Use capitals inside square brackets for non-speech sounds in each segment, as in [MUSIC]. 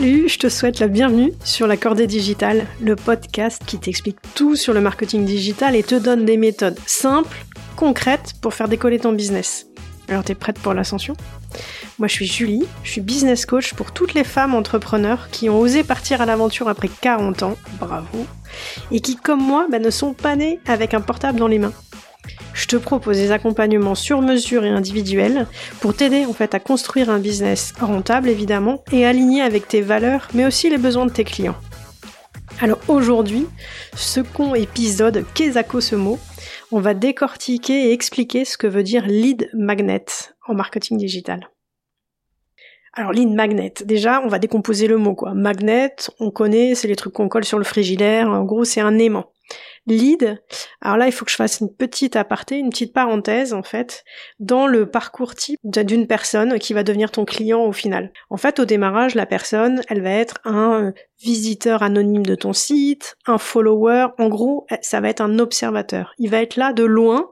Salut, je te souhaite la bienvenue sur la Cordée Digitale, le podcast qui t'explique tout sur le marketing digital et te donne des méthodes simples, concrètes pour faire décoller ton business. Alors t'es prête pour l'ascension? Moi je suis Julie, je suis business coach pour toutes les femmes entrepreneurs qui ont osé partir à l'aventure après 40 ans, bravo, et qui comme moi bah, ne sont pas nées avec un portable dans les mains. Je te propose des accompagnements sur mesure et individuels pour t'aider en fait à construire un business rentable évidemment et aligné avec tes valeurs mais aussi les besoins de tes clients. Alors aujourd'hui, second épisode Kezako ce mot, on va décortiquer et expliquer ce que veut dire lead magnet en marketing digital. Alors lead magnet, déjà on va décomposer le mot quoi. Magnet, on connaît, c'est les trucs qu'on colle sur le frigidaire, en gros c'est un aimant lead. Alors là, il faut que je fasse une petite aparté, une petite parenthèse en fait, dans le parcours type d'une personne qui va devenir ton client au final. En fait, au démarrage, la personne, elle va être un visiteur anonyme de ton site, un follower, en gros, ça va être un observateur. Il va être là de loin,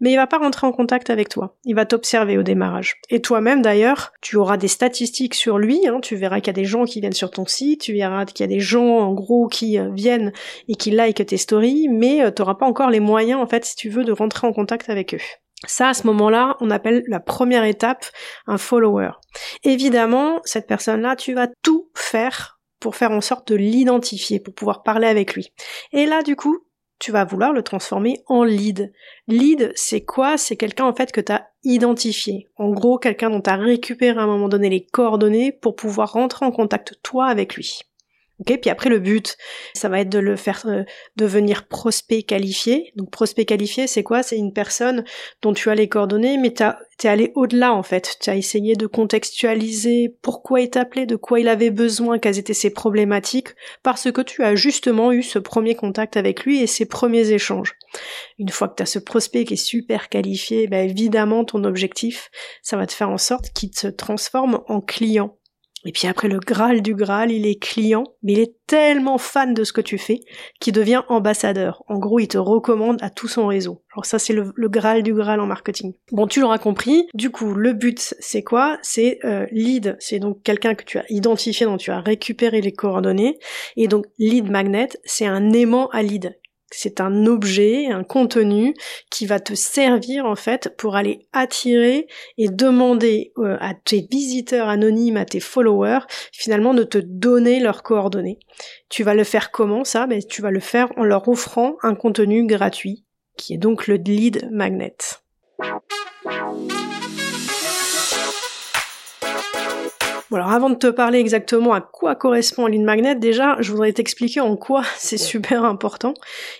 mais il va pas rentrer en contact avec toi. Il va t'observer au démarrage. Et toi-même d'ailleurs, tu auras des statistiques sur lui, hein. tu verras qu'il y a des gens qui viennent sur ton site, tu verras qu'il y a des gens en gros qui euh, viennent et qui like tes stories, mais euh, tu n'auras pas encore les moyens en fait si tu veux de rentrer en contact avec eux. Ça, à ce moment-là, on appelle la première étape un follower. Évidemment, cette personne-là, tu vas tout faire pour faire en sorte de l'identifier, pour pouvoir parler avec lui. Et là, du coup, tu vas vouloir le transformer en lead. Lead, c'est quoi? C'est quelqu'un en fait que tu as identifié. En gros, quelqu'un dont tu as récupéré à un moment donné les coordonnées pour pouvoir rentrer en contact toi avec lui. Ok, puis après le but, ça va être de le faire euh, devenir prospect qualifié. Donc prospect qualifié, c'est quoi? C'est une personne dont tu as les coordonnées, mais tu es allé au-delà en fait. Tu as essayé de contextualiser pourquoi il t'appelait, de quoi il avait besoin, quelles étaient ses problématiques, parce que tu as justement eu ce premier contact avec lui et ses premiers échanges. Une fois que tu as ce prospect qui est super qualifié, ben évidemment ton objectif, ça va te faire en sorte qu'il se transforme en client. Et puis après le Graal du Graal, il est client, mais il est tellement fan de ce que tu fais qu'il devient ambassadeur. En gros, il te recommande à tout son réseau. Alors ça, c'est le, Graal du Graal en marketing. Bon, tu l'auras compris. Du coup, le but, c'est quoi? C'est euh, lead. C'est donc quelqu'un que tu as identifié, dont tu as récupéré les coordonnées. Et donc, lead magnet, c'est un aimant à lead c'est un objet, un contenu qui va te servir en fait pour aller attirer et demander euh, à tes visiteurs anonymes, à tes followers, finalement de te donner leurs coordonnées. Tu vas le faire comment ça? Ben, Tu vas le faire en leur offrant un contenu gratuit, qui est donc le lead magnet. Bon alors avant de te parler exactement à quoi correspond lead magnet, déjà je voudrais t'expliquer en quoi [LAUGHS] c'est super important.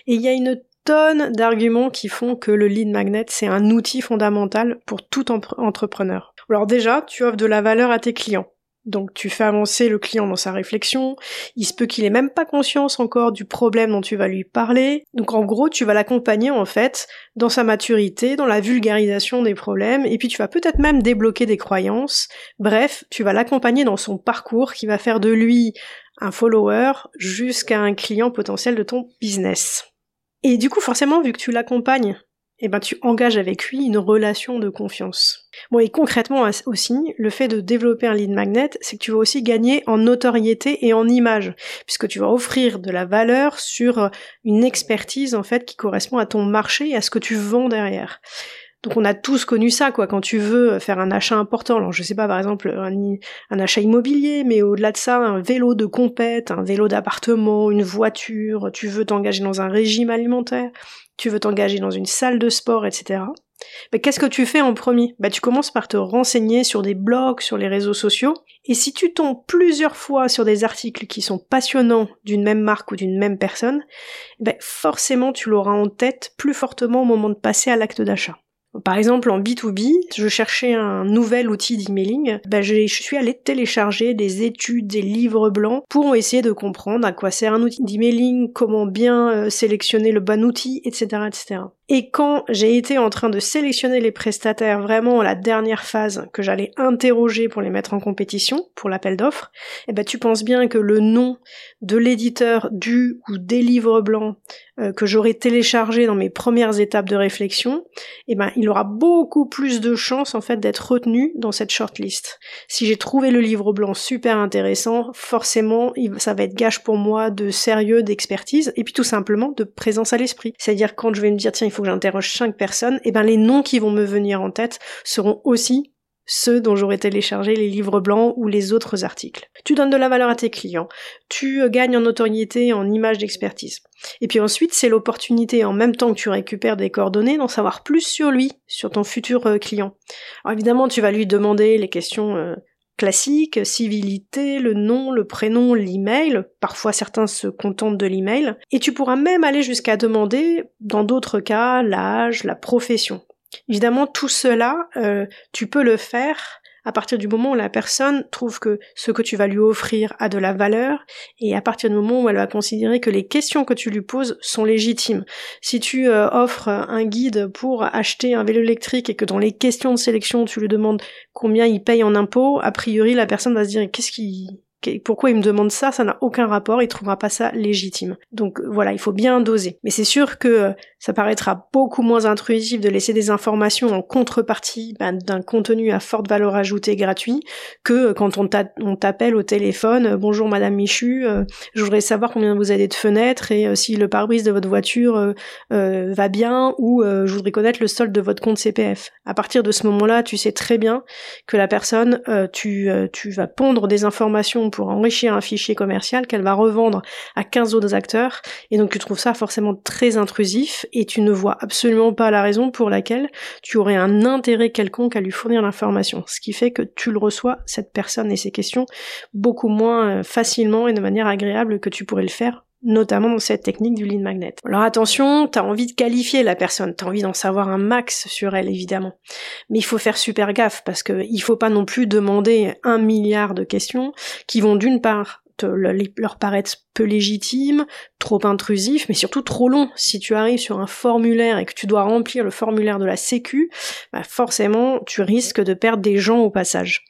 Et il y a une tonne d'arguments qui font que le lead magnet c'est un outil fondamental pour tout entrepreneur. Alors déjà, tu offres de la valeur à tes clients. Donc tu fais avancer le client dans sa réflexion, il se peut qu'il ait même pas conscience encore du problème dont tu vas lui parler. Donc en gros, tu vas l'accompagner en fait dans sa maturité, dans la vulgarisation des problèmes, et puis tu vas peut-être même débloquer des croyances. Bref, tu vas l'accompagner dans son parcours qui va faire de lui un follower jusqu'à un client potentiel de ton business. Et du coup, forcément, vu que tu l'accompagnes eh ben tu engages avec lui une relation de confiance. Bon et concrètement aussi, le fait de développer un lead magnet, c'est que tu vas aussi gagner en notoriété et en image, puisque tu vas offrir de la valeur sur une expertise en fait qui correspond à ton marché et à ce que tu vends derrière. Donc on a tous connu ça, quoi, quand tu veux faire un achat important. Alors je sais pas, par exemple, un, achat immobilier, mais au-delà de ça, un vélo de compète, un vélo d'appartement, une voiture, tu veux t'engager dans un régime alimentaire, tu veux t'engager dans une salle de sport, etc. Mais qu'est-ce que tu fais en premier? Bah tu commences par te renseigner sur des blogs, sur les réseaux sociaux, et si tu tombes plusieurs fois sur des articles qui sont passionnants d'une même marque ou d'une même personne, bah forcément tu l'auras en tête plus fortement au moment de passer à l'acte d'achat. Par exemple, en B2B, je cherchais un nouvel outil d'emailing, ben je, suis allée télécharger des études, des livres blancs pour essayer de comprendre à quoi sert un outil d'emailing, comment bien euh, sélectionner le bon outil, etc., etc. Et quand j'ai été en train de sélectionner les prestataires vraiment à la dernière phase que j'allais interroger pour les mettre en compétition, pour l'appel d'offres, eh ben tu penses bien que le nom de l'éditeur du ou des livres blancs euh, que j'aurais téléchargé dans mes premières étapes de réflexion, eh ben il aura beaucoup plus de chances en fait d'être retenu dans cette shortlist. Si j'ai trouvé le livre blanc super intéressant, forcément ça va être gage pour moi de sérieux, d'expertise et puis tout simplement de présence à l'esprit. C'est-à-dire quand je vais me dire tiens il que j'interroge cinq personnes, eh ben les noms qui vont me venir en tête seront aussi ceux dont j'aurais téléchargé les livres blancs ou les autres articles. Tu donnes de la valeur à tes clients, tu euh, gagnes en notoriété, en image d'expertise. Et puis ensuite, c'est l'opportunité, en même temps que tu récupères des coordonnées, d'en savoir plus sur lui, sur ton futur euh, client. Alors évidemment, tu vas lui demander les questions euh, classiques, civilité, le nom, le prénom, l'email. Parfois, certains se contentent de l'email. Et tu pourras même aller jusqu'à demander, dans d'autres cas, l'âge, la profession. Évidemment, tout cela, euh, tu peux le faire à partir du moment où la personne trouve que ce que tu vas lui offrir a de la valeur et à partir du moment où elle va considérer que les questions que tu lui poses sont légitimes. Si tu euh, offres un guide pour acheter un vélo électrique et que dans les questions de sélection tu lui demandes combien il paye en impôts, a priori la personne va se dire qu'est-ce qui pourquoi il me demande ça Ça n'a aucun rapport, il trouvera pas ça légitime. Donc voilà, il faut bien doser. Mais c'est sûr que euh, ça paraîtra beaucoup moins intrusif de laisser des informations en contrepartie ben, d'un contenu à forte valeur ajoutée gratuit que euh, quand on t'appelle au téléphone euh, bonjour Madame Michu, je voudrais savoir combien vous avez de fenêtres et si le pare-brise de votre voiture va bien ou je voudrais connaître le solde de votre compte CPF. À partir de ce moment-là, tu sais très bien que la personne, tu, tu vas pondre des informations pour enrichir un fichier commercial qu'elle va revendre à 15 autres acteurs. Et donc tu trouves ça forcément très intrusif et tu ne vois absolument pas la raison pour laquelle tu aurais un intérêt quelconque à lui fournir l'information. Ce qui fait que tu le reçois, cette personne et ses questions, beaucoup moins euh, facilement et de manière agréable que tu pourrais le faire notamment dans cette technique du lead magnet. Alors attention, t'as envie de qualifier la personne, t'as envie d'en savoir un max sur elle évidemment, mais il faut faire super gaffe parce que il faut pas non plus demander un milliard de questions qui vont d'une part leur paraître peu légitimes, trop intrusifs, mais surtout trop longs. Si tu arrives sur un formulaire et que tu dois remplir le formulaire de la Sécu, bah forcément tu risques de perdre des gens au passage.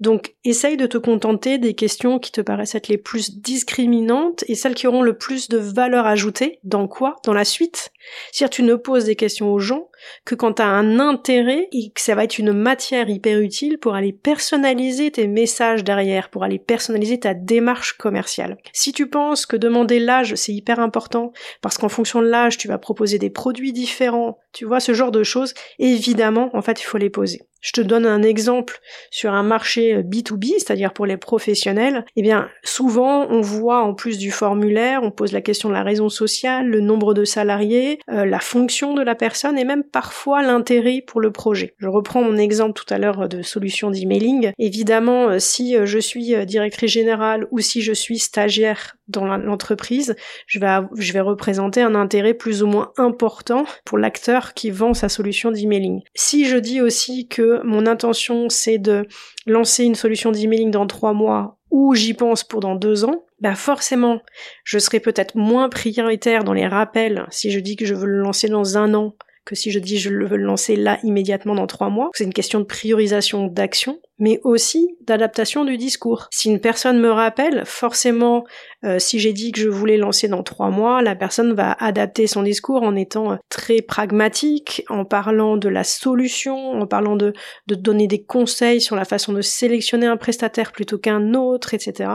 Donc, essaye de te contenter des questions qui te paraissent être les plus discriminantes et celles qui auront le plus de valeur ajoutée. Dans quoi? Dans la suite? Si tu ne poses des questions aux gens que quand tu as un intérêt et que ça va être une matière hyper utile pour aller personnaliser tes messages derrière, pour aller personnaliser ta démarche commerciale. Si tu penses que demander l'âge c'est hyper important parce qu'en fonction de l'âge tu vas proposer des produits différents, tu vois ce genre de choses, évidemment en fait il faut les poser. Je te donne un exemple sur un marché B2B, c'est-à-dire pour les professionnels. Eh bien, souvent, on voit en plus du formulaire, on pose la question de la raison sociale, le nombre de salariés, euh, la fonction de la personne et même parfois l'intérêt pour le projet. Je reprends mon exemple tout à l'heure de solution d'emailing. Évidemment, euh, si euh, je suis directrice générale ou si je suis stagiaire dans l'entreprise, je vais, représenter un intérêt plus ou moins important pour l'acteur qui vend sa solution d'emailing. Si je dis aussi que mon intention c'est de lancer une solution d'emailing dans trois mois ou j'y pense pour dans deux ans, ben forcément, je serai peut-être moins prioritaire dans les rappels si je dis que je veux le lancer dans un an que si je dis je veux le lancer là immédiatement dans trois mois. C'est une question de priorisation d'action mais aussi d'adaptation du discours. Si une personne me rappelle, forcément, euh, si j'ai dit que je voulais lancer dans trois mois, la personne va adapter son discours en étant euh, très pragmatique, en parlant de la solution, en parlant de, de donner des conseils sur la façon de sélectionner un prestataire plutôt qu'un autre, etc.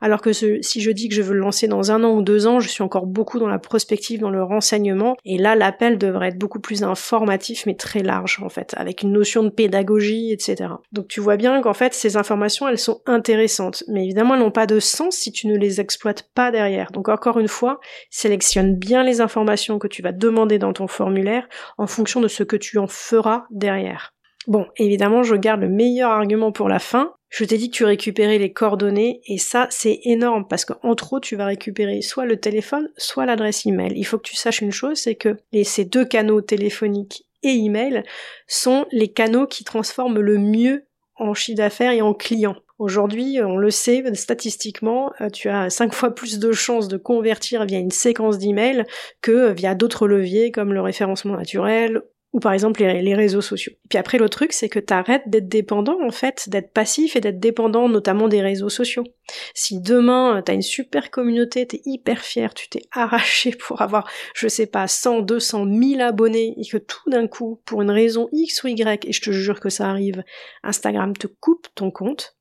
Alors que si je dis que je veux le lancer dans un an ou deux ans, je suis encore beaucoup dans la prospective, dans le renseignement, et là l'appel devrait être beaucoup plus informatif, mais très large en fait, avec une notion de pédagogie, etc. Donc tu vois bien qu'en fait, ces informations, elles sont intéressantes. Mais évidemment, elles n'ont pas de sens si tu ne les exploites pas derrière. Donc encore une fois, sélectionne bien les informations que tu vas demander dans ton formulaire en fonction de ce que tu en feras derrière. Bon, évidemment, je garde le meilleur argument pour la fin. Je t'ai dit que tu récupérais les coordonnées et ça, c'est énorme parce qu'en trop, tu vas récupérer soit le téléphone, soit l'adresse email. Il faut que tu saches une chose, c'est que ces deux canaux téléphoniques et email sont les canaux qui transforment le mieux en chiffre d'affaires et en clients. Aujourd'hui, on le sait statistiquement, euh, tu as cinq fois plus de chances de convertir via une séquence d'emails que via d'autres leviers comme le référencement naturel ou par exemple les, réseaux sociaux. Et puis après l'autre truc, c'est que tu arrêtes d'être dépendant en fait, d'être passif et d'être dépendant notamment des réseaux sociaux. Si demain euh, t'as une super communauté, t'es hyper fier, tu t'es arraché [LAUGHS] pour avoir, je sais pas, 100, 200, 1000 abonnés et que tout d'un coup, pour une raison X ou Y, et je te jure que ça arrive, Instagram te coupe ton compte,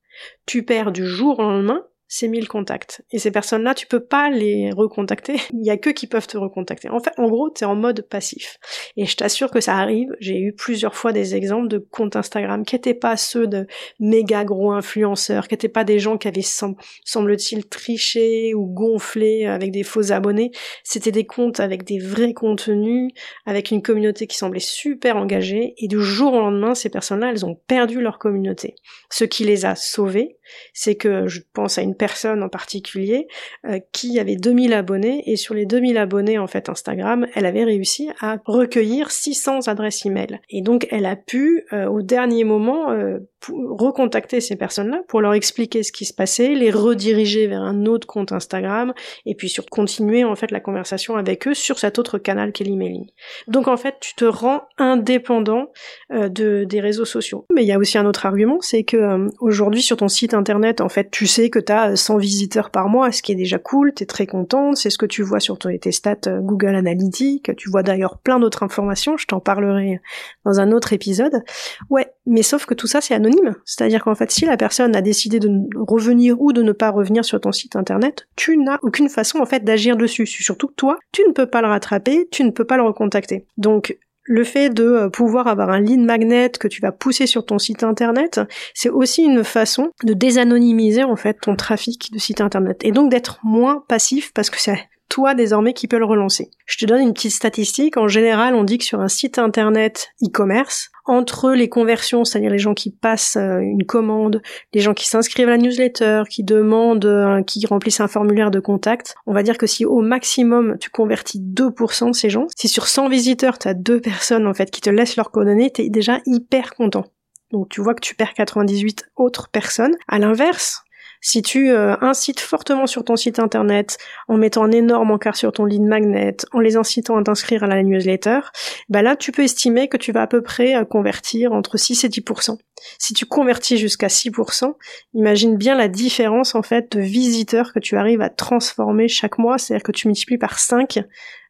tu perds du jour au lendemain ces 1000 contacts. Et ces personnes-là, tu peux pas les recontacter. [LAUGHS] Il y a que qui peuvent te recontacter. En fait, en gros, tu es en mode passif. Et je t'assure que ça arrive. J'ai eu plusieurs fois des exemples de comptes Instagram qui étaient pas ceux de méga gros influenceurs, qui étaient pas des gens qui avaient, semble-t-il, triché ou gonflé avec des faux abonnés. C'était des comptes avec des vrais contenus, avec une communauté qui semblait super engagée. Et du jour au lendemain, ces personnes-là, elles ont perdu leur communauté. Ce qui les a sauvés, c'est que je pense à une personne en particulier euh, qui avait 2000 abonnés et sur les 2000 abonnés en fait Instagram, elle avait réussi à recueillir 600 adresses email. Et donc elle a pu euh, au dernier moment euh, recontacter ces personnes-là pour leur expliquer ce qui se passait, les rediriger vers un autre compte Instagram et puis sur continuer en fait la conversation avec eux sur cet autre canal qu'est l'emailing. Donc en fait, tu te rends indépendant de des réseaux sociaux. Mais il y a aussi un autre argument, c'est que aujourd'hui sur ton site internet, en fait, tu sais que tu as 100 visiteurs par mois, ce qui est déjà cool, tu es très contente, c'est ce que tu vois sur tes stats euh, Google Analytics, tu vois d'ailleurs plein d'autres informations, je t'en parlerai dans un autre épisode. Ouais, mais sauf que tout ça c'est anonyme, c'est-à-dire qu'en fait si la personne a décidé de revenir ou de ne pas revenir sur ton site internet, tu n'as aucune façon en fait d'agir dessus, surtout que toi, tu ne peux pas le rattraper, tu ne peux pas le recontacter. Donc le fait de euh, pouvoir avoir un lead magnet que tu vas pousser sur ton site internet, c'est aussi une façon de désanonymiser en fait ton trafic de site internet et donc d'être moins passif parce que c'est toi désormais qui peux le relancer. Je te donne une petite statistique. En général, on dit que sur un site internet e-commerce, entre les conversions, c'est-à-dire les gens qui passent euh, une commande, les gens qui s'inscrivent à la newsletter, qui demandent, euh, qui remplissent un formulaire de contact, on va dire que si au maximum tu convertis 2% de ces gens, si sur 100 visiteurs tu as deux personnes en fait qui te laissent leurs coordonnées, t'es déjà hyper content. Donc tu vois que tu perds 98 autres personnes. À l'inverse, si tu euh, incites fortement sur ton site internet, en mettant un énorme encart sur ton lead magnet, en les incitant à t'inscrire à la newsletter, bah là tu peux estimer que tu vas à peu près euh, convertir entre 6 et 10%. Si tu convertis jusqu'à 6%, imagine bien la différence en fait de visiteurs que tu arrives à transformer chaque mois, c'est-à-dire que tu multiplies par 5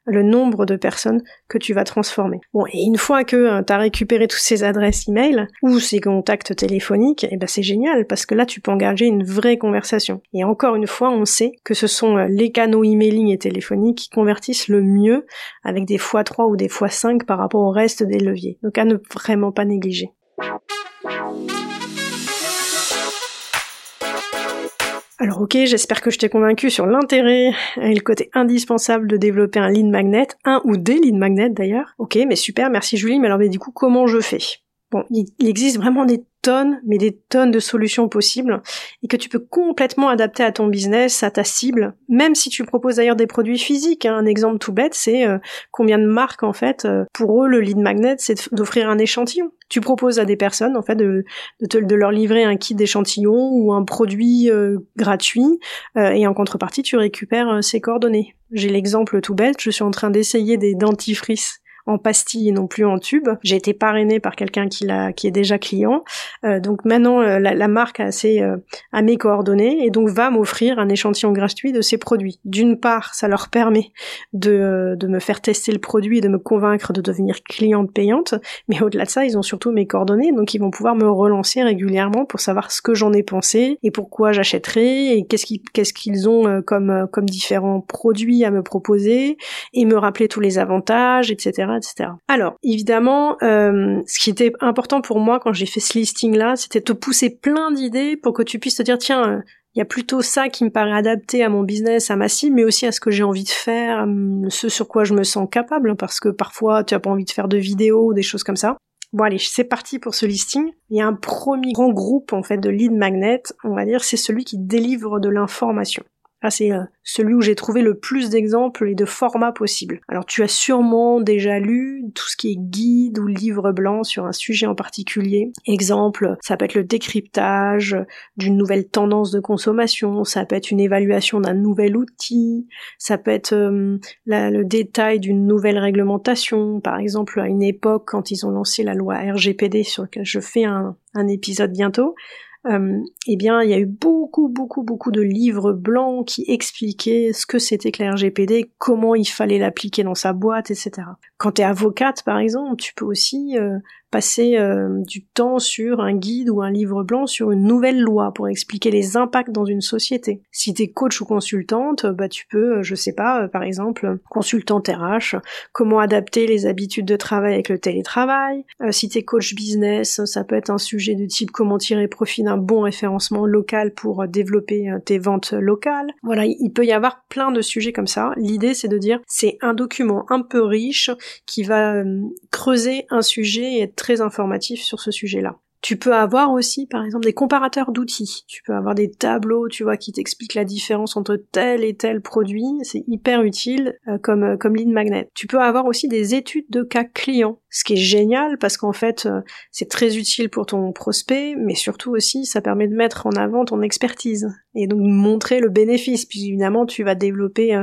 le nombre de personnes que tu vas transformer. Bon, et une fois que euh, tu as récupéré toutes ces adresses email ou ces contacts téléphoniques, et eh ben c'est génial parce que là tu peux engager une vraie conversation. Et encore une fois, on sait que ce sont euh, les canaux emailing et téléphoniques qui convertissent le mieux avec des x3 ou des x5 par rapport au reste des leviers. Donc à ne vraiment pas négliger. Alors ok, j'espère que je t'ai convaincu sur l'intérêt et le côté indispensable de développer un lead magnet, un ou des lead magnets d'ailleurs. Ok, mais super, merci Julie, mais alors mais du coup comment je fais? Bon, il, existe vraiment des tonnes, mais des tonnes de solutions possibles et que tu peux complètement adapter à ton business, à ta cible, même si tu proposes d'ailleurs des produits physiques. Hein. Un exemple tout bête, c'est euh, combien de marques en fait, euh, pour eux le lead magnet, c'est d'offrir un échantillon tu proposes à des personnes en fait de, de, leur livrer un kit d'échantillon ou un produit euh, gratuit et en contrepartie tu récupères ses coordonnées. J'ai l'exemple tout bête, je suis en train d'essayer des dentifrices en pastille et non plus en tube. J'ai été parrainée par quelqu'un qui, est déjà client. Euh, donc maintenant, euh, la, marque a, ses, euh, a mes coordonnées et donc va m'offrir un échantillon gratuit de ses produits. D'une part, ça leur permet de, de me faire tester le produit et de me convaincre de devenir cliente payante. Mais au-delà de ça, ils ont surtout mes coordonnées, donc ils vont pouvoir me relancer régulièrement pour savoir ce que j'en ai pensé et pourquoi j'achèterai et qu'est-ce qu'ils, ont comme différents produits à me proposer et me rappeler tous les avantages, etc. Alors, évidemment, euh, ce qui était important pour moi quand j'ai fait ce listing-là, c'était de te pousser plein d'idées pour que tu puisses te dire, tiens, il y a plutôt ça qui me paraît adapté à mon business, à ma cible, mais aussi à ce que j'ai envie de faire, ce sur quoi je me sens capable, parce que parfois tu as pas envie de faire de vidéos des choses comme ça. Bon allez, c'est parti pour ce listing. Il y a un premier grand groupe en fait de lead magnet, on va dire, c'est celui qui délivre de l'information. Là, c'est euh, celui où j'ai trouvé le plus d'exemples et de formats possibles. Alors, tu as sûrement déjà lu tout ce qui est guide ou livre blanc sur un sujet en particulier. Exemple, ça peut être le décryptage d'une nouvelle tendance de consommation, ça peut être une évaluation d'un nouvel outil, ça peut être euh, le détail d'une nouvelle réglementation. Par exemple, à une époque, quand ils ont lancé la loi RGPD, sur laquelle je fais un épisode bientôt, euh, eh bien, il y a eu beaucoup, beaucoup, beaucoup de livres blancs qui expliquaient ce que c'était que la RGPD, comment il fallait l'appliquer dans sa boîte, etc. Quand tu es avocate, par exemple, tu peux aussi euh, passer euh, du temps sur un guide ou un livre blanc sur une nouvelle loi pour expliquer les impacts dans une société. Si tu es coach ou consultante, bah tu peux, je sais pas, par exemple, consultante RH, comment adapter les habitudes de travail avec le télétravail. si tu es coach business, ça peut être un sujet de type comment tirer profit d'un bon référencement local pour développer tes ventes locales. Voilà, il peut y avoir plein de sujets comme ça. L'idée c'est de dire c'est un document un peu riche qui va euh, creuser un sujet et être très informatif sur ce sujet-là. Tu peux avoir aussi, par exemple, des comparateurs d'outils. Tu peux avoir des tableaux, tu vois, qui t'expliquent la différence entre tel et tel produit. C'est hyper utile euh, comme euh, comme lead magnet. Tu peux avoir aussi des études de cas clients ce qui est génial parce qu'en fait euh, c'est très utile pour ton prospect, mais surtout aussi ça permet de mettre en avant ton expertise et donc montrer le bénéfice. Puis évidemment tu vas développer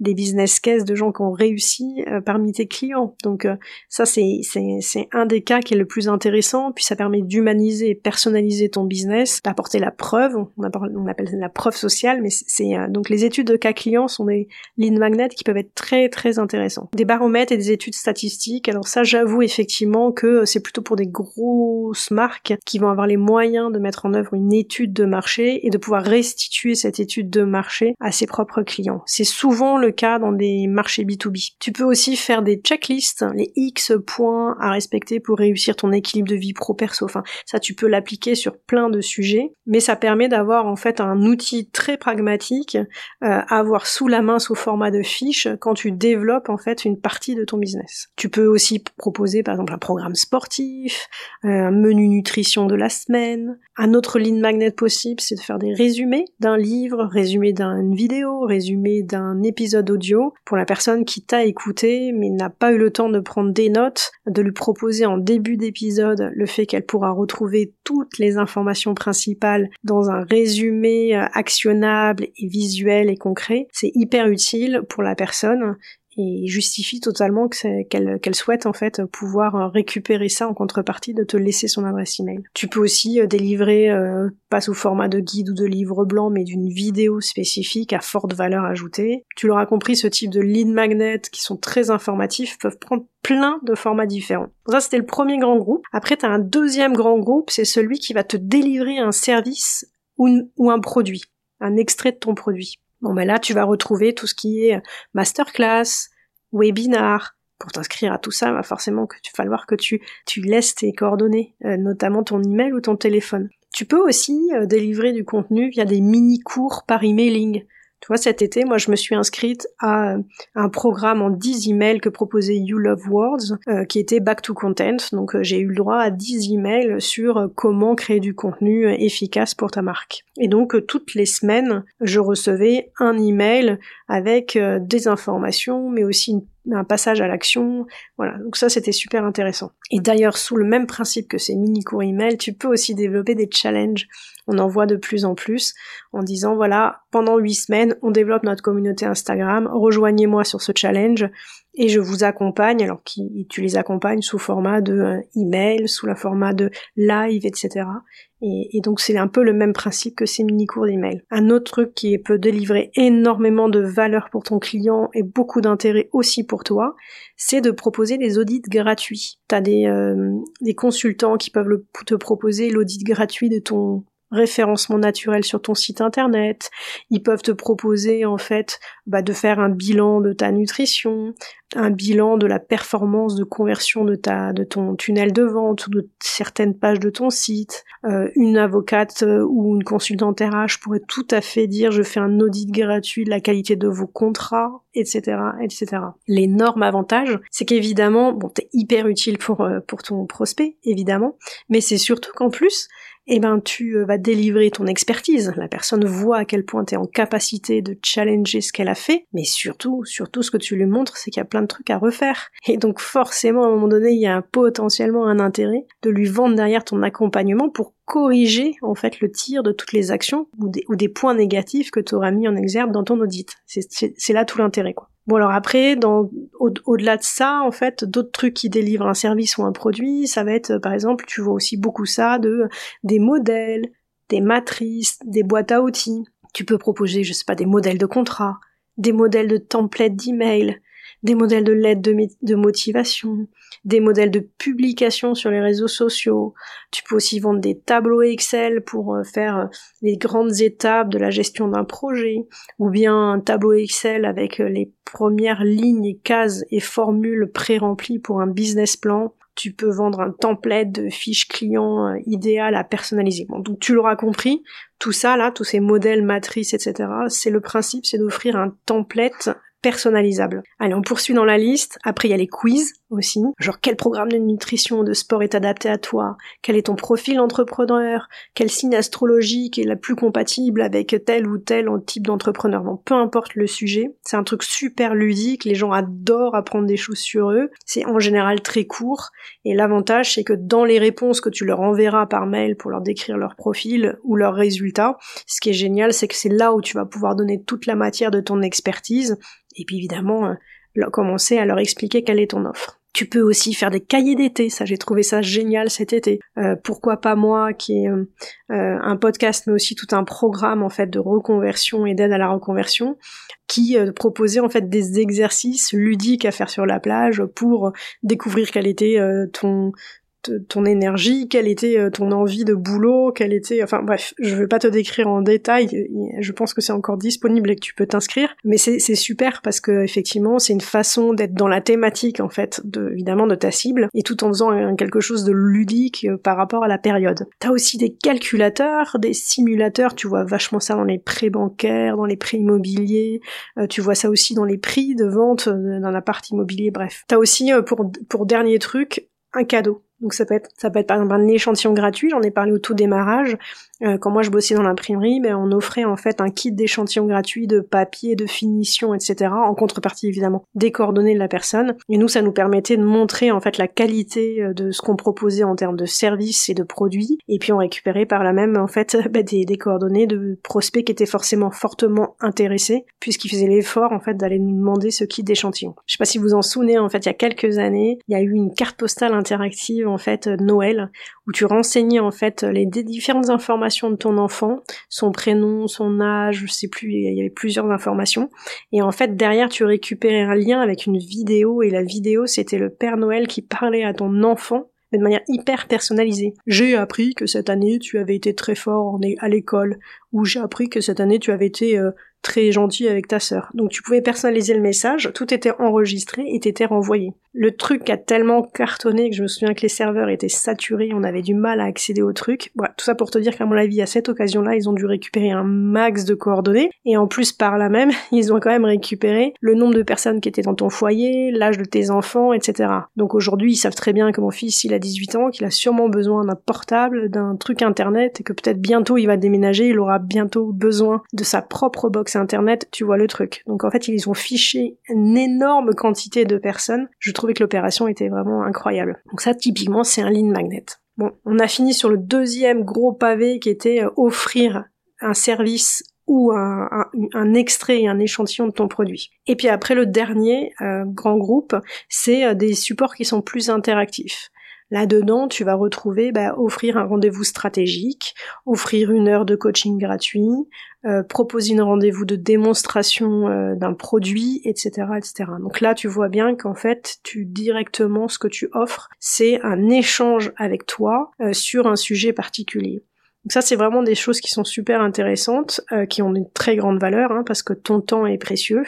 des business cases de gens qui ont réussi parmi tes clients. Donc ça c'est c'est un des cas qui est le plus intéressant. Puis ça permet d'humaniser et personnaliser ton business, d'apporter la preuve. On, appelle, appelle la preuve sociale, mais c'est donc les études de cas clients sont des lignes magnets qui peuvent être très très intéressants. Des baromètres et des études statistiques. Alors ça j'avoue effectivement que c'est plutôt pour des grosses marques qui vont avoir les moyens de mettre en œuvre une étude de marché et de pouvoir restituer cette étude de marché à ses propres clients. C'est souvent le cas dans des marchés B2B. Tu peux aussi faire des checklists, les X points à respecter pour réussir ton équilibre de vie pro-perso. Ça tu peux l'appliquer sur plein de sujets, mais ça permet d'avoir en fait un outil très pragmatique euh, à avoir sous la main sous format de fiche quand tu développes en fait une partie de ton business. Tu peux aussi proposer par exemple un programme sportif, euh, un menu nutrition de la semaine. Un autre ligne magnet possible, c'est de faire des résumés d'un livre, résumé d'une vidéo, résumé d'un épisode audio pour la personne qui t'a écouté mais n'a pas eu le temps de prendre des notes, de lui proposer en début d'épisode le fait qu'elle pourra retrouver toutes les informations principales dans un résumé euh, actionnable et visuel et concret. C'est hyper utile pour la personne et justifie totalement qu'elle souhaite en fait pouvoir euh, récupérer ça en contrepartie de te laisser son adresse email. Tu peux aussi euh, délivrer euh, pas sous format de guide ou de livre blanc mais d'une vidéo spécifique à forte valeur ajoutée. Tu l'auras compris, ce type de lead magnet qui sont très informatifs peuvent prendre plein de formats différents. Ça c'était le premier grand groupe. Après tu as un deuxième grand groupe, c'est celui qui va te délivrer un service ou, ou un produit, un extrait de ton produit. Bon ben là, tu vas retrouver tout ce qui est masterclass, webinar. Pour t'inscrire à tout ça, va forcément que tu falloir que tu, laisses tes coordonnées, euh, notamment ton email ou ton téléphone. Tu peux aussi euh, délivrer du contenu via des mini-cours par emailing. Tu vois, cet été, moi, je me suis inscrite à euh, un programme en 10 emails que proposait You Love Words, euh, qui était Back to Content. Donc, euh, j'ai eu le droit à 10 emails sur comment créer du contenu efficace pour ta marque. Et donc, toutes les semaines, je recevais un email avec des informations, mais aussi une un passage à l'action. Voilà, donc ça c'était super intéressant. Et d'ailleurs, sous le même principe que ces mini cours email, tu peux aussi développer des challenges. On en voit de plus en plus en disant voilà, pendant huit semaines, on développe notre communauté Instagram, rejoignez-moi sur ce challenge et je vous accompagne. Alors qui, tu les accompagnes sous format de euh, email, sous la format de live, etc. Et, donc c'est un peu le même principe que ces mini-cours d'email. Un autre truc qui peut délivrer énormément de valeur pour ton client et beaucoup d'intérêt aussi pour toi, c'est de proposer des audits gratuits. T'as des, euh, des consultants qui peuvent te proposer l'audit gratuit de ton référencement naturel sur ton site internet. Ils peuvent te proposer en fait bah, de faire un bilan de ta nutrition, un bilan de la performance de conversion de ta de ton tunnel de vente ou de certaines pages de ton site. Euh, une avocate euh, ou une consultante RH pourrait tout à fait dire je fais un audit gratuit de la qualité de vos contrats, etc., etc. L'énorme avantage, c'est qu'évidemment, bon, t'es hyper utile pour euh, pour ton prospect, évidemment, mais c'est surtout qu'en plus eh ben tu vas délivrer ton expertise. La personne voit à quel point tu es en capacité de challenger ce qu'elle a fait, mais surtout, surtout ce que tu lui montres, c'est qu'il y a plein de trucs à refaire. Et donc forcément, à un moment donné, il y a potentiellement un intérêt de lui vendre derrière ton accompagnement pour corriger en fait le tir de toutes les actions ou des, ou des points négatifs que tu auras mis en exergue dans ton audit. C'est là tout l'intérêt quoi. Bon alors après, au-delà de ça, en fait, d'autres trucs qui délivrent un service ou un produit, ça va être par exemple, tu vois aussi beaucoup ça de des modèles, des matrices, des boîtes à outils. Tu peux proposer, je sais pas, des modèles de contrat, des modèles de templates d'email, des modèles de lettres de, motivation, des modèles de publication sur les réseaux sociaux. Tu peux aussi vendre des tableaux Excel pour euh, faire euh, les grandes étapes de la gestion d'un projet, ou bien un tableau Excel avec euh, les premières lignes, cases et formules pré-remplies pour un business plan. Tu peux vendre un template de fiche client idéal à personnaliser. Bon, donc tu l'auras compris, tout ça là, tous ces modèles matrices, etc. C'est le principe, c'est d'offrir un template Allez, on poursuit dans la liste. Après, il y a les quiz aussi. Genre, quel programme de nutrition, de sport est adapté à toi? Quel est ton profil entrepreneur Quel signe astrologique est la plus compatible avec tel ou tel type d'entrepreneur? Donc, peu importe le sujet, c'est un truc super ludique. Les gens adorent apprendre des choses sur eux. C'est en général très court. Et l'avantage, c'est que dans les réponses que tu leur enverras par mail pour leur décrire leur profil ou leurs résultats, ce qui est génial, c'est que c'est là où tu vas pouvoir donner toute la matière de ton expertise et puis évidemment, euh, commencer à leur expliquer quelle est ton offre. Tu peux aussi faire des cahiers d'été, ça j'ai trouvé ça génial cet été. Euh, pourquoi pas moi qui est euh, un podcast mais aussi tout un programme en fait de reconversion et d'aide à la reconversion qui proposait en fait des exercices ludiques à faire sur la plage pour découvrir quel était ton ton énergie, quelle était euh, ton envie de boulot, quelle était, enfin bref, je vais pas te décrire en détail. Je pense que c'est encore disponible et que tu peux t'inscrire, mais c'est super parce que effectivement c'est une façon d'être dans la thématique en fait, de, évidemment de ta cible et tout en faisant quelque chose de ludique euh, par rapport à la période. T'as aussi des calculateurs, des simulateurs, tu vois vachement ça dans les prêts bancaires, dans les prêts immobiliers, euh, tu vois ça aussi dans les prix de vente d'un appart immobilier, bref. T'as aussi pour pour dernier truc un cadeau. Donc ça peut être ça peut être par exemple un échantillon gratuit, j'en ai parlé au tout démarrage, euh, quand moi je bossais dans l'imprimerie, ben, on offrait en fait un kit d'échantillons gratuits de papier, de finition, etc. En contrepartie évidemment des coordonnées de la personne. Et nous, ça nous permettait de montrer en fait la qualité euh, de ce qu'on proposait en termes de services et de produits. Et puis on récupérait par la même en fait [LAUGHS] ben, des, des, coordonnées de prospects qui étaient forcément fortement intéressés puisqu'ils faisaient l'effort en fait d'aller nous demander ce kit d'échantillons. Je sais pas si vous en souvenez, en fait il y a quelques années, il y a eu une carte postale interactive en fait Noël où tu renseignais en fait les différentes informations de ton enfant, son prénom, son âge, je sais plus, il y avait plusieurs informations. Et en fait, derrière, tu récupérais un lien avec une vidéo, et la vidéo, c'était le Père Noël qui parlait à ton enfant de manière hyper personnalisée. J'ai appris que cette année tu avais été très fort à l'école, ou j'ai appris que cette année tu avais été euh, très gentil avec ta sœur. Donc tu pouvais personnaliser le message, tout était enregistré et t'était renvoyé. Le truc a tellement cartonné que je me souviens que les serveurs étaient saturés, on avait du mal à accéder au truc. Voilà, tout ça pour te dire qu'à mon avis, à cette occasion-là, ils ont dû récupérer un max de coordonnées, et en plus par là même, [LAUGHS] ils ont quand même récupéré le nombre de personnes qui étaient dans ton foyer, l'âge de tes enfants, etc. Donc aujourd'hui, ils savent très bien que mon fils, il a 18 ans, qu'il a sûrement besoin d'un portable, d'un truc internet, et que peut-être bientôt il va déménager, il aura bientôt besoin de sa propre box internet, tu vois le truc. Donc en fait, ils ont fiché une énorme quantité de personnes. Je trouvais que l'opération était vraiment incroyable. Donc ça, typiquement, c'est un lead magnet. Bon, on a fini sur le deuxième gros pavé qui était euh, offrir un service ou un, extrait et un échantillon de ton produit. Et puis après le dernier euh, grand groupe, c'est euh, des supports qui sont plus interactifs. Là-dedans, tu vas retrouver bah, offrir un rendez-vous stratégique, offrir une heure de coaching gratuit, euh, proposer un rendez-vous de démonstration euh, d'un produit, etc., etc. Donc là, tu vois bien qu'en fait, tu directement ce que tu offres, c'est un échange avec toi euh, sur un sujet particulier. Donc ça, c'est vraiment des choses qui sont super intéressantes, euh, qui ont une très grande valeur, hein, parce que ton temps est précieux.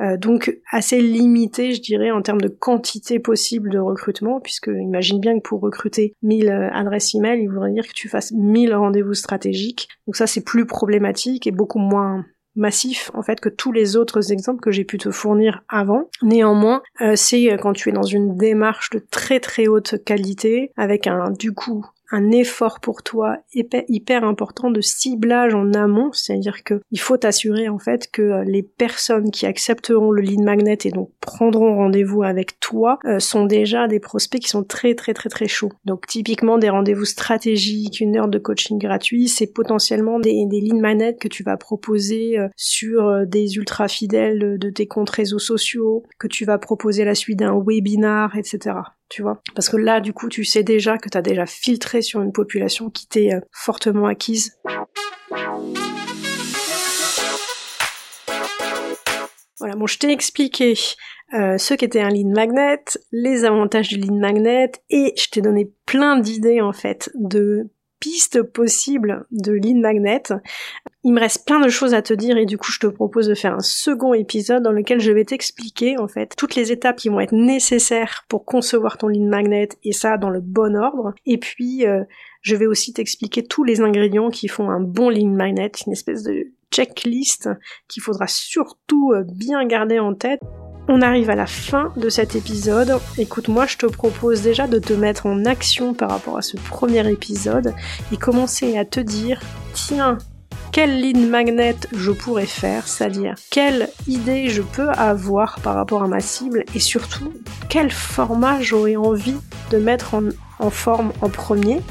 Euh, donc assez limité, je dirais, en termes de quantité possible de recrutement, puisque imagine bien que pour recruter 1000 euh, adresses email, il voudrait dire que tu fasses 1000 rendez-vous stratégiques. Donc ça, c'est plus problématique et beaucoup moins massif en fait que tous les autres exemples que j'ai pu te fournir avant. Néanmoins, c'est quand tu es dans une démarche de très très haute qualité avec un du coup un effort pour toi hyper important de ciblage en amont, c'est-à-dire que il faut t'assurer en fait que euh, les personnes qui accepteront le lead magnet et donc prendront rendez-vous avec toi euh, sont déjà des prospects qui sont très très très très chauds. Donc typiquement des rendez-vous stratégiques, une heure de coaching gratuit, c'est potentiellement des, des lead magnets que tu vas proposer euh, sur des ultra fidèles de tes comptes réseaux sociaux, que tu vas proposer la suite d'un webinar, etc tu vois. Parce que là, du coup, tu sais déjà que tu as déjà filtré sur une population qui t'est euh, fortement acquise. Voilà, bon, je t'ai expliqué euh, ce qu'était un lead magnet, les avantages du lead magnet, et je t'ai donné plein d'idées en fait de pistes possibles de lead magnet. Il me reste plein de choses à te dire et du coup je te propose de faire un second épisode dans lequel je vais t'expliquer en fait toutes les étapes qui vont être nécessaires pour concevoir ton lead magnet et ça dans le bon ordre. Et puis euh, je vais aussi t'expliquer tous les ingrédients qui font un bon lead magnet, une espèce de checklist qu'il faudra surtout euh, bien garder en tête. On arrive à la fin de cet épisode. Écoute, moi je te propose déjà de te mettre en action par rapport à ce premier épisode et commencer à te dire, tiens, quelle ligne magnet je pourrais faire, c'est-à-dire quelle idée je peux avoir par rapport à ma cible et surtout quel format j'aurais envie de mettre en, forme en premier.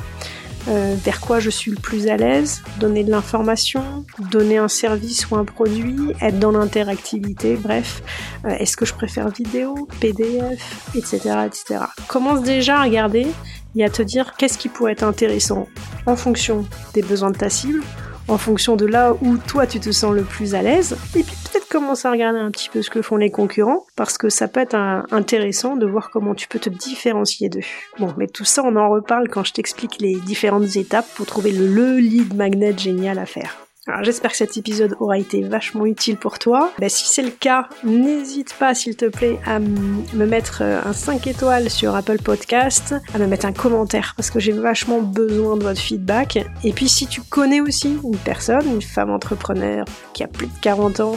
Euh, vers quoi je suis le plus à l'aise, donner de l'information, donner un service ou un produit, être dans l'interactivité, bref, euh, est-ce que je préfère vidéo, PDF, etc., etc. Commence déjà à regarder et à te dire qu'est-ce qui pourrait être intéressant en fonction des besoins de ta cible, en fonction de là où toi tu te sens le plus à l'aise, et puis peut-être commencer à regarder un petit peu ce que font les concurrents, parce que ça peut être intéressant de voir comment tu peux te différencier d'eux. Bon, mais tout ça on en reparle quand je t'explique les différentes étapes pour trouver le lead magnet génial à faire. Alors j'espère que cet épisode aura été vachement utile pour toi. Bah, si c'est le cas, n'hésite pas s'il te plaît à me mettre euh, un 5 étoiles sur Apple Podcast, à me mettre un commentaire parce que j'ai vachement besoin de votre feedback. Et puis si tu connais aussi une personne, une femme entrepreneur qui a plus de 40 ans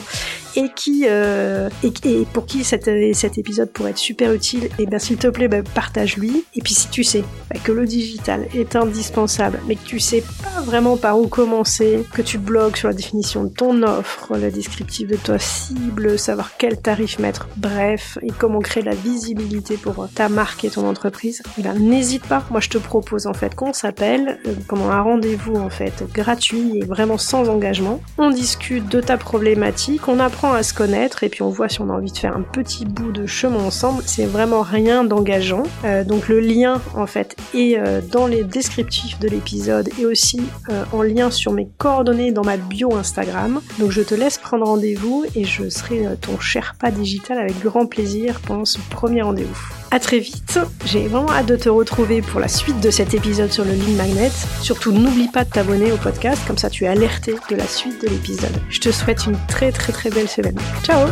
et qui euh, et, pour qui cet, cet épisode pourrait être super utile, et eh bien s'il te plaît, bah, partage-lui. Et puis si tu sais bah, que le digital est indispensable, mais que tu sais pas vraiment par où commencer, que tu bloques sur la définition de ton offre, le descriptif de ta cible, savoir quel tarif mettre, bref, et comment créer la visibilité pour ta marque et ton entreprise, eh ben n'hésite pas. Moi je te propose en fait qu'on s'appelle euh, un rendez-vous en fait gratuit et vraiment sans engagement. On discute de ta problématique, on à se connaître et puis on voit si on a envie de faire un petit bout de chemin ensemble. C'est vraiment rien d'engageant. Euh, donc le lien en fait est euh, dans les descriptifs de l'épisode et aussi euh, en lien sur mes coordonnées dans ma bio Instagram. Donc je te laisse prendre rendez-vous et je serai ton Sherpa digital avec grand plaisir pendant ce premier rendez-vous. À très vite, j'ai vraiment hâte de te retrouver pour la suite de cet épisode sur le Lean Magnet. Surtout n'oublie pas de t'abonner au podcast, comme ça tu es alerté de la suite de l'épisode. Je te souhaite une très très très belle semaine. Ciao